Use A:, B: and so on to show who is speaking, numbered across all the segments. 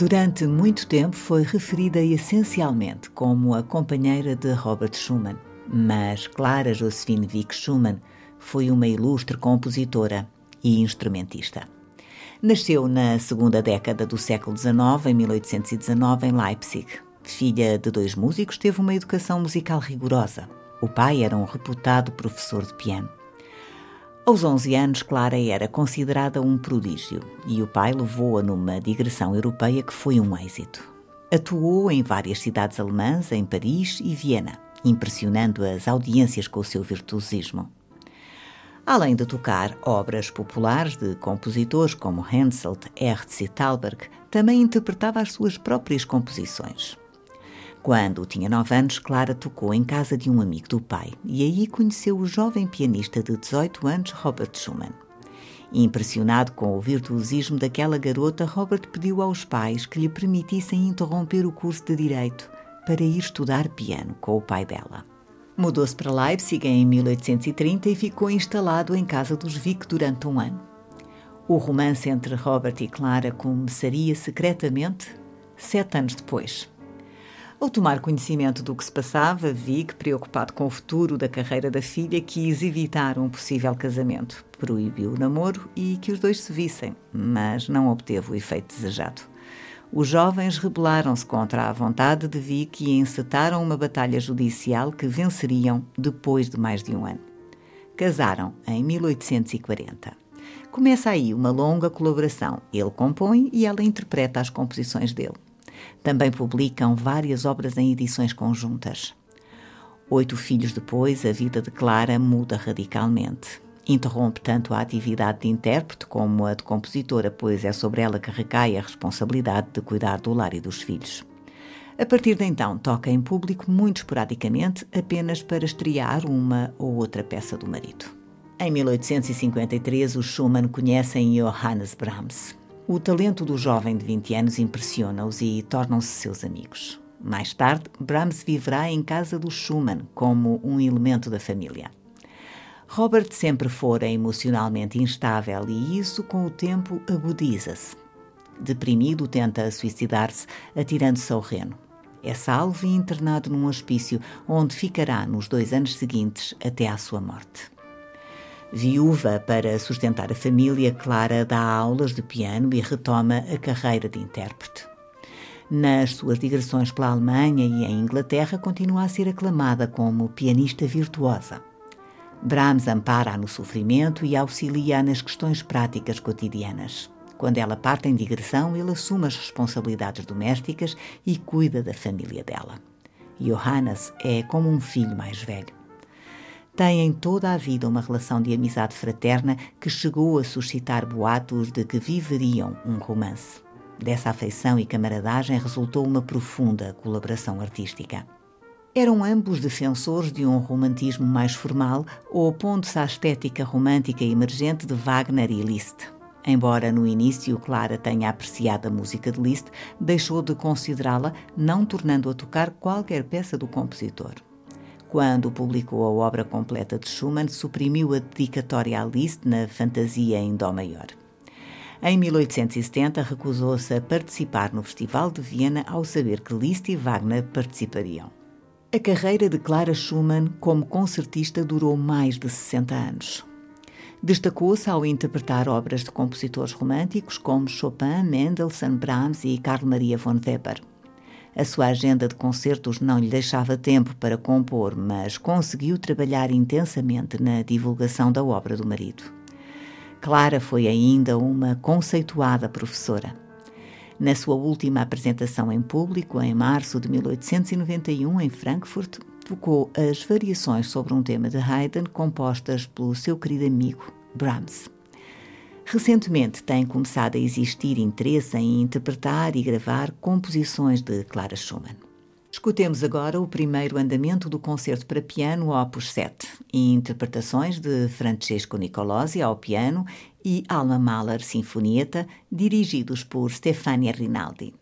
A: Durante muito tempo foi referida essencialmente como a companheira de Robert Schumann, mas Clara Josephine Vick Schumann foi uma ilustre compositora e instrumentista. Nasceu na segunda década do século XIX, em 1819, em Leipzig. Filha de dois músicos, teve uma educação musical rigorosa. O pai era um reputado professor de piano. Aos 11 anos, Clara era considerada um prodígio e o pai levou-a numa digressão europeia que foi um êxito. Atuou em várias cidades alemãs, em Paris e Viena, impressionando as audiências com o seu virtuosismo. Além de tocar obras populares de compositores como Henselt, Hertz e Thalberg, também interpretava as suas próprias composições. Quando tinha nove anos, Clara tocou em casa de um amigo do pai e aí conheceu o jovem pianista de 18 anos, Robert Schumann. Impressionado com o virtuosismo daquela garota, Robert pediu aos pais que lhe permitissem interromper o curso de Direito para ir estudar piano com o pai dela. Mudou-se para Leipzig em 1830 e ficou instalado em casa dos Vick durante um ano. O romance entre Robert e Clara começaria secretamente sete anos depois. Ao tomar conhecimento do que se passava, Vig, preocupado com o futuro da carreira da filha, quis evitar um possível casamento. Proibiu o namoro e que os dois se vissem, mas não obteve o efeito desejado. Os jovens rebelaram-se contra a vontade de Vic e encetaram uma batalha judicial que venceriam depois de mais de um ano. Casaram em 1840. Começa aí uma longa colaboração. Ele compõe e ela interpreta as composições dele. Também publicam várias obras em edições conjuntas. Oito filhos depois, a vida de Clara muda radicalmente. Interrompe tanto a atividade de intérprete como a de compositora, pois é sobre ela que recai a responsabilidade de cuidar do lar e dos filhos. A partir de então, toca em público muito esporadicamente, apenas para estrear uma ou outra peça do marido. Em 1853, os Schumann conhecem Johannes Brahms. O talento do jovem de 20 anos impressiona-os e tornam-se seus amigos. Mais tarde, Brahms viverá em casa do Schumann como um elemento da família. Robert sempre fora emocionalmente instável e isso, com o tempo, agudiza-se. Deprimido, tenta suicidar-se, atirando-se ao reno. É salvo e internado num hospício, onde ficará nos dois anos seguintes até à sua morte. Viúva para sustentar a família, Clara dá aulas de piano e retoma a carreira de intérprete. Nas suas digressões pela Alemanha e em Inglaterra, continua a ser aclamada como pianista virtuosa. Brahms ampara-a no sofrimento e auxilia-a nas questões práticas cotidianas. Quando ela parte em digressão, ele assume as responsabilidades domésticas e cuida da família dela. Johannes é como um filho mais velho têm toda a vida uma relação de amizade fraterna que chegou a suscitar boatos de que viveriam um romance. Dessa afeição e camaradagem resultou uma profunda colaboração artística. Eram ambos defensores de um romantismo mais formal, opondo-se à estética romântica emergente de Wagner e Liszt. Embora no início Clara tenha apreciado a música de Liszt, deixou de considerá-la, não tornando a tocar qualquer peça do compositor. Quando publicou a obra completa de Schumann, suprimiu a dedicatória a Liszt na Fantasia em Dó maior. Em 1870, recusou-se a participar no Festival de Viena ao saber que Liszt e Wagner participariam. A carreira de Clara Schumann como concertista durou mais de 60 anos. Destacou-se ao interpretar obras de compositores românticos como Chopin, Mendelssohn, Brahms e Carl Maria von Weber. A sua agenda de concertos não lhe deixava tempo para compor, mas conseguiu trabalhar intensamente na divulgação da obra do marido. Clara foi ainda uma conceituada professora. Na sua última apresentação em público, em março de 1891, em Frankfurt, tocou as variações sobre um tema de Haydn compostas pelo seu querido amigo Brahms. Recentemente tem começado a existir interesse em interpretar e gravar composições de Clara Schumann. Escutemos agora o primeiro andamento do concerto para piano Opus 7, e interpretações de Francesco Nicolosi ao piano e Alma Mahler Sinfonieta, dirigidos por Stefania Rinaldi.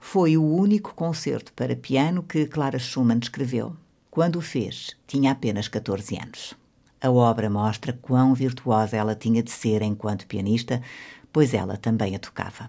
A: Foi o único concerto para piano que Clara Schumann escreveu. Quando o fez, tinha apenas 14 anos. A obra mostra quão virtuosa ela tinha de ser enquanto pianista, pois ela também a tocava.